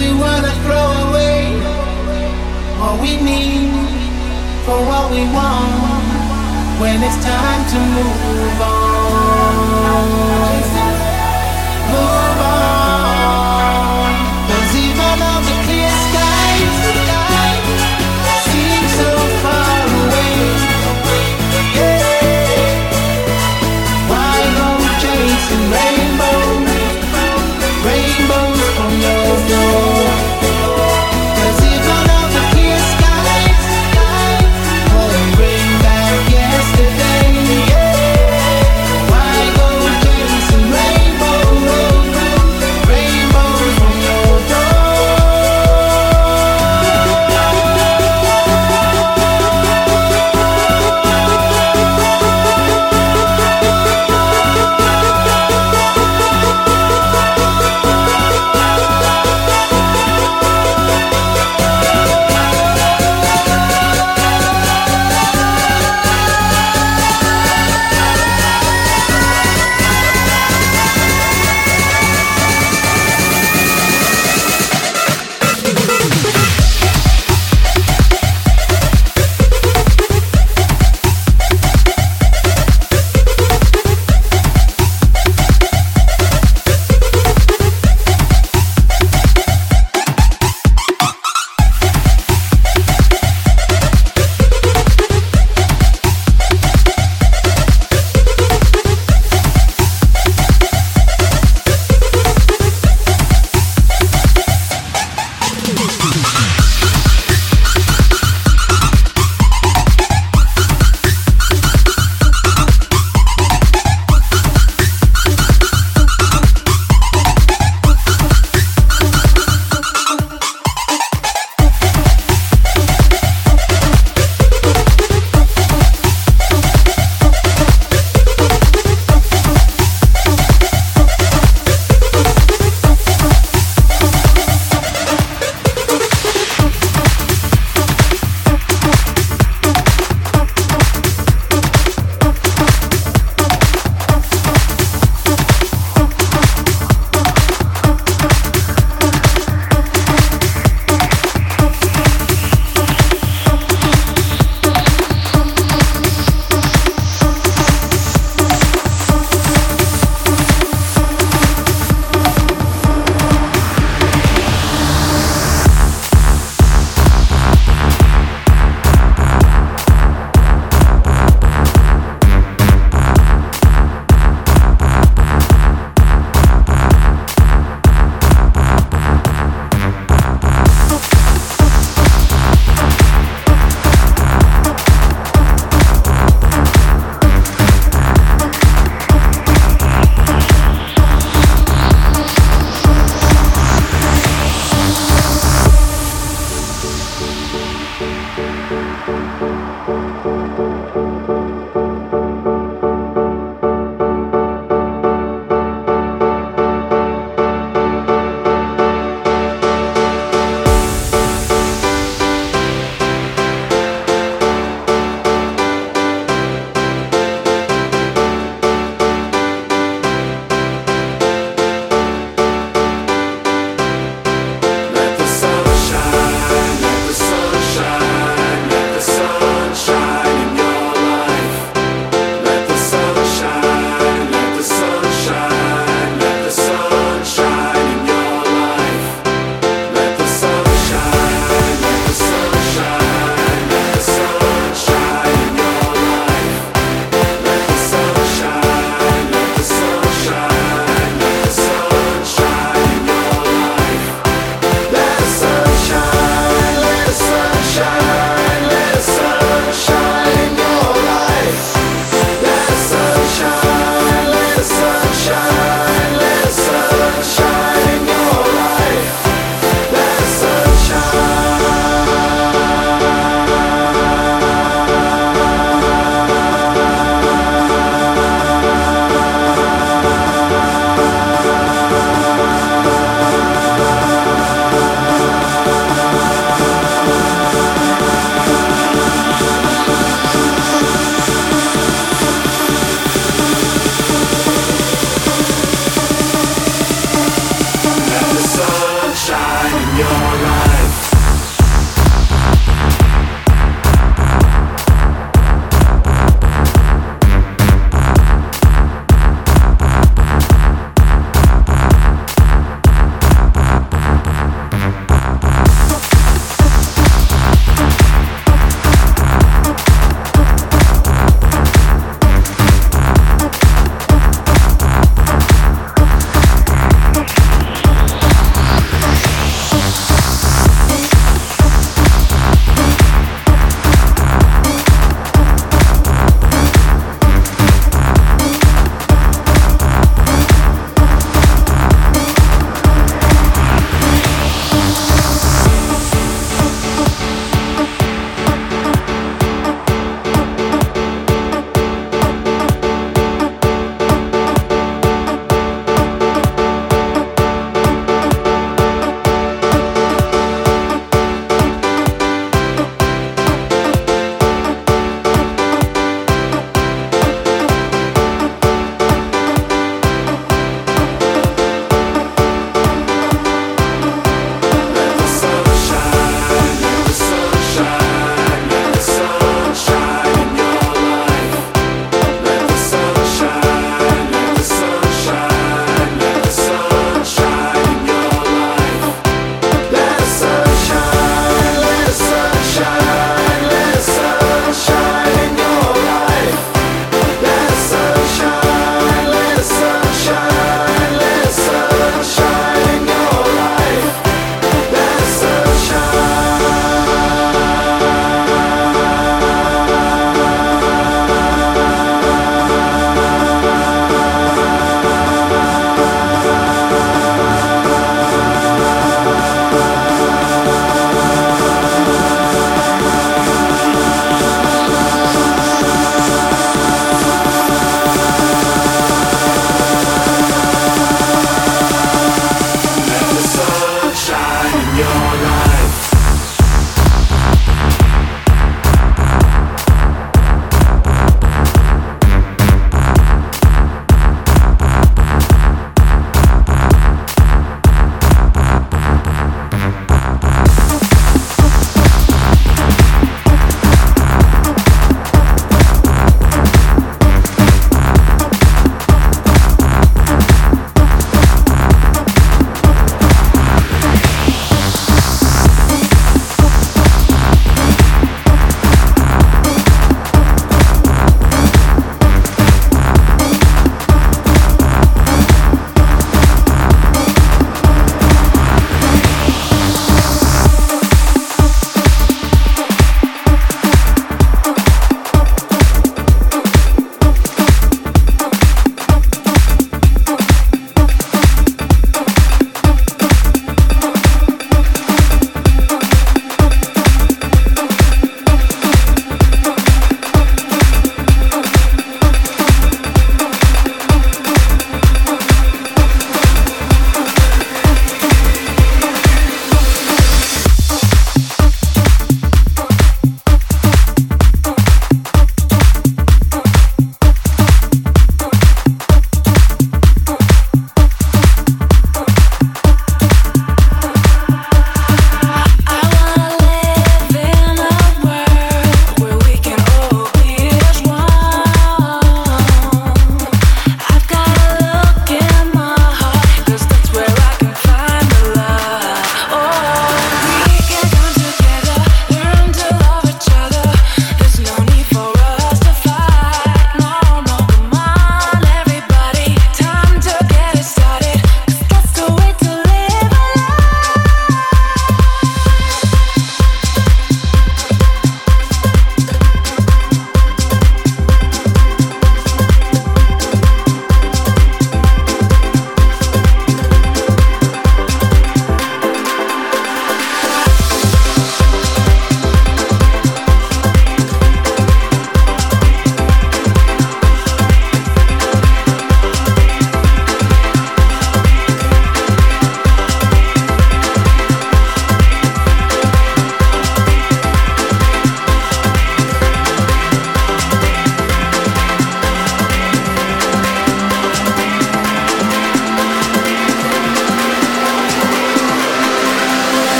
we wanna throw away what we need for what we want when it's time to move on.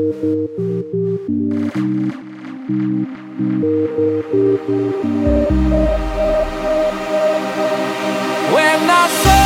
When I say